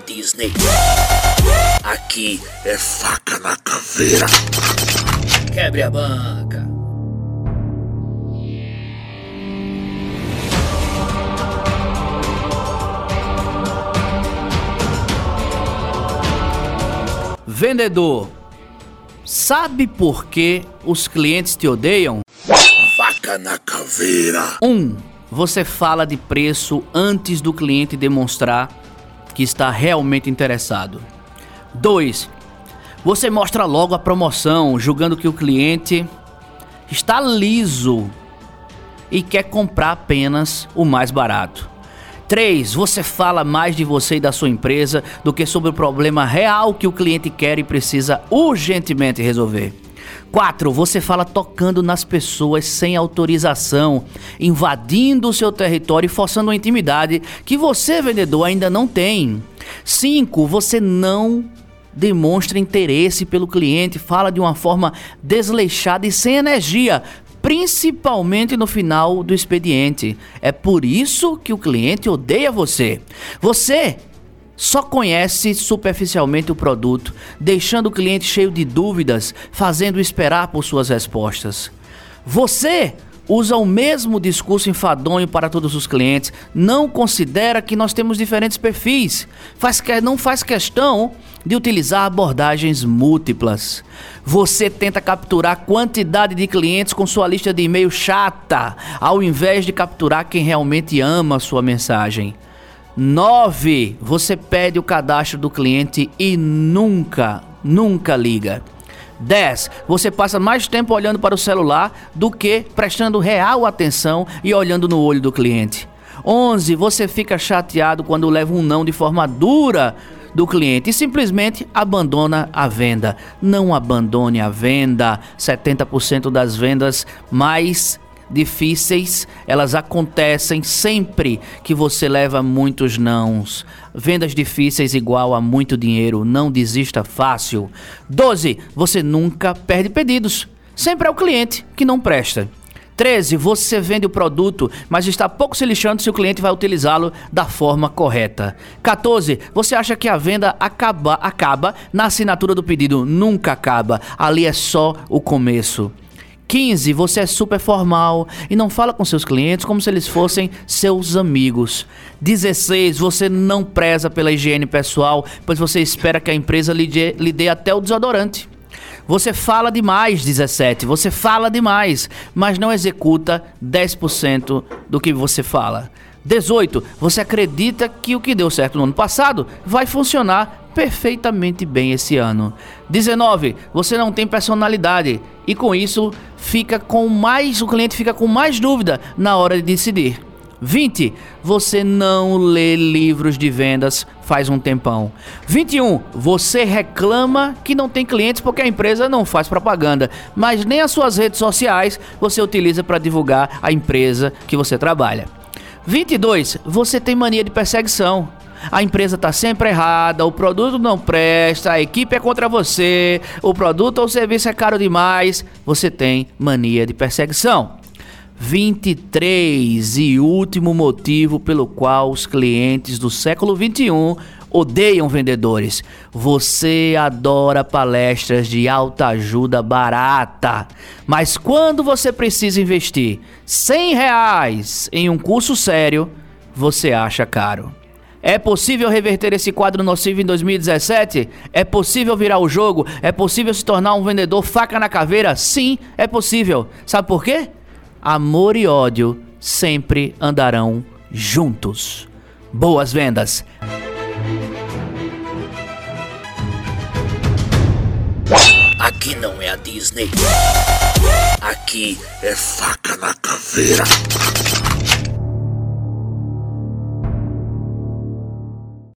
Disney. Aqui é faca na caveira. Quebre a banca. Vendedor, sabe por que os clientes te odeiam? Faca na caveira. 1. Um, você fala de preço antes do cliente demonstrar que está realmente interessado. 2. Você mostra logo a promoção, julgando que o cliente está liso e quer comprar apenas o mais barato. 3. Você fala mais de você e da sua empresa do que sobre o problema real que o cliente quer e precisa urgentemente resolver. 4. Você fala tocando nas pessoas sem autorização, invadindo o seu território e forçando uma intimidade que você, vendedor, ainda não tem. 5. Você não demonstra interesse pelo cliente, fala de uma forma desleixada e sem energia, principalmente no final do expediente. É por isso que o cliente odeia você. Você só conhece superficialmente o produto, deixando o cliente cheio de dúvidas, fazendo esperar por suas respostas. Você usa o mesmo discurso enfadonho para todos os clientes, não considera que nós temos diferentes perfis, faz que, não faz questão de utilizar abordagens múltiplas. Você tenta capturar quantidade de clientes com sua lista de e-mail chata, ao invés de capturar quem realmente ama a sua mensagem. 9. Você pede o cadastro do cliente e nunca, nunca liga. 10. Você passa mais tempo olhando para o celular do que prestando real atenção e olhando no olho do cliente. 11. Você fica chateado quando leva um não de forma dura do cliente e simplesmente abandona a venda. Não abandone a venda. 70% das vendas mais difíceis, elas acontecem sempre que você leva muitos nãos. Vendas difíceis igual a muito dinheiro, não desista fácil. 12. Você nunca perde pedidos. Sempre é o cliente que não presta. 13. Você vende o produto, mas está pouco se lixando se o cliente vai utilizá-lo da forma correta. 14. Você acha que a venda acaba, acaba na assinatura do pedido. Nunca acaba. Ali é só o começo. 15. Você é super formal e não fala com seus clientes como se eles fossem seus amigos. 16. Você não preza pela higiene pessoal, pois você espera que a empresa lhe dê, lhe dê até o desodorante. Você fala demais, 17. Você fala demais, mas não executa 10% do que você fala. 18. Você acredita que o que deu certo no ano passado vai funcionar perfeitamente bem esse ano. 19. Você não tem personalidade e com isso fica com mais o cliente fica com mais dúvida na hora de decidir. 20. Você não lê livros de vendas faz um tempão. 21. Você reclama que não tem clientes porque a empresa não faz propaganda, mas nem as suas redes sociais você utiliza para divulgar a empresa que você trabalha. 22. Você tem mania de perseguição a empresa está sempre errada, o produto não presta, a equipe é contra você, o produto ou serviço é caro demais, você tem mania de perseguição. 23 e último motivo pelo qual os clientes do século 21 odeiam vendedores. Você adora palestras de alta ajuda barata, mas quando você precisa investir 100 reais em um curso sério, você acha caro. É possível reverter esse quadro nocivo em 2017? É possível virar o jogo? É possível se tornar um vendedor faca na caveira? Sim, é possível. Sabe por quê? Amor e ódio sempre andarão juntos. Boas vendas! Aqui não é a Disney. Aqui é faca na caveira.